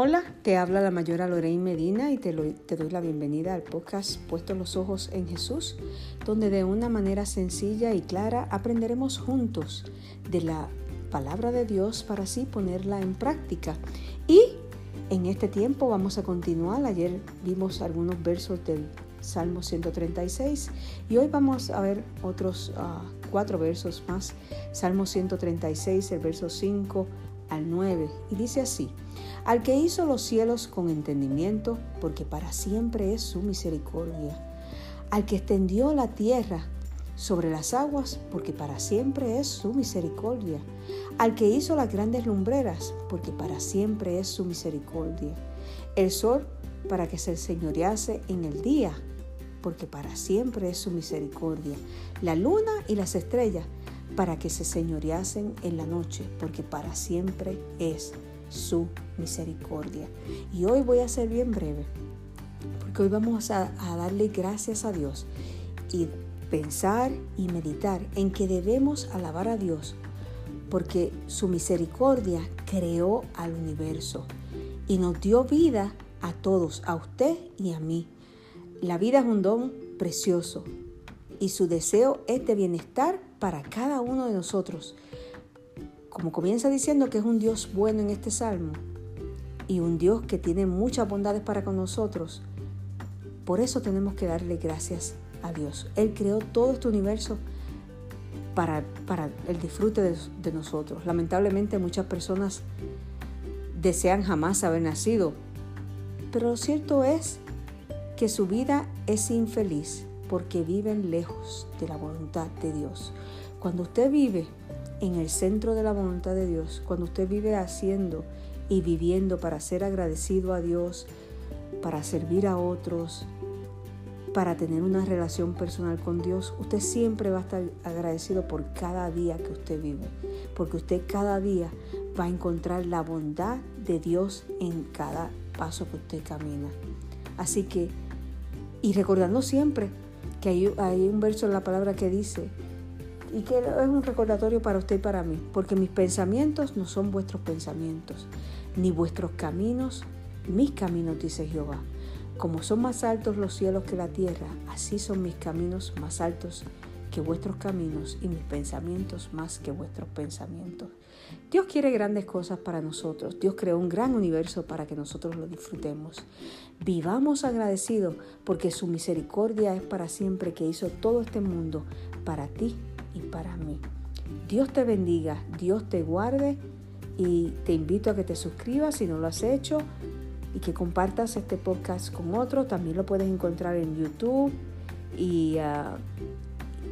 Hola, te habla la mayora Lorraine Medina y te, doy la bienvenida al podcast Puesto los Ojos en Jesús, donde de una manera sencilla y clara aprenderemos juntos de la palabra de Dios para así ponerla en práctica. Y en este tiempo vamos a continuar. Ayer vimos algunos versos del Salmo 136 y hoy vamos a ver otros uh, cuatro versos más. Salmo 136, el verso 5 al 9, y dice así, al que hizo los cielos con entendimiento, porque para siempre es su misericordia, al que extendió la tierra sobre las aguas, porque para siempre es su misericordia, al que hizo las grandes lumbreras, porque para siempre es su misericordia, el sol para que se señorease en el día, porque para siempre es su misericordia, la luna y las estrellas, para que se señoreasen en la noche, porque para siempre es su misericordia. Y hoy voy a ser bien breve, porque hoy vamos a, a darle gracias a Dios y pensar y meditar en que debemos alabar a Dios, porque su misericordia creó al universo y nos dio vida a todos, a usted y a mí. La vida es un don precioso y su deseo es de bienestar para cada uno de nosotros. Como comienza diciendo que es un Dios bueno en este salmo y un Dios que tiene muchas bondades para con nosotros, por eso tenemos que darle gracias a Dios. Él creó todo este universo para, para el disfrute de, de nosotros. Lamentablemente muchas personas desean jamás haber nacido, pero lo cierto es que su vida es infeliz porque viven lejos de la voluntad de Dios. Cuando usted vive en el centro de la voluntad de Dios, cuando usted vive haciendo y viviendo para ser agradecido a Dios, para servir a otros, para tener una relación personal con Dios, usted siempre va a estar agradecido por cada día que usted vive, porque usted cada día va a encontrar la bondad de Dios en cada paso que usted camina. Así que, y recordando siempre que hay, un verso en la palabra que dice, y que es un recordatorio para usted y para mí, porque mis pensamientos no son vuestros pensamientos, ni vuestros caminos, mis caminos, dice Jehová. Como son más altos los cielos que la tierra, así son mis caminos más altos vuestros caminos y mis pensamientos más que vuestros pensamientos. Dios quiere grandes cosas para nosotros. Dios creó un gran universo para que nosotros lo disfrutemos. Vivamos agradecidos porque su misericordia es para siempre que hizo todo este mundo para ti y para mí. Dios te bendiga, Dios te guarde y te invito a que te suscribas si no lo has hecho y que compartas este podcast con otros. También lo puedes encontrar en YouTube y,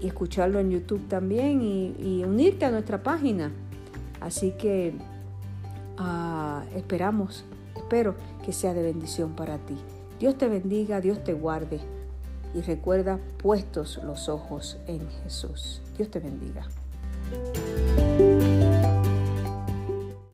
ah, escucharlo en YouTube también y unirte a nuestra página Así que ah, esperamos, espero que sea de bendición para ti. Dios te bendiga, Dios te guarde y recuerda puestos los ojos en Jesús. Dios te bendiga.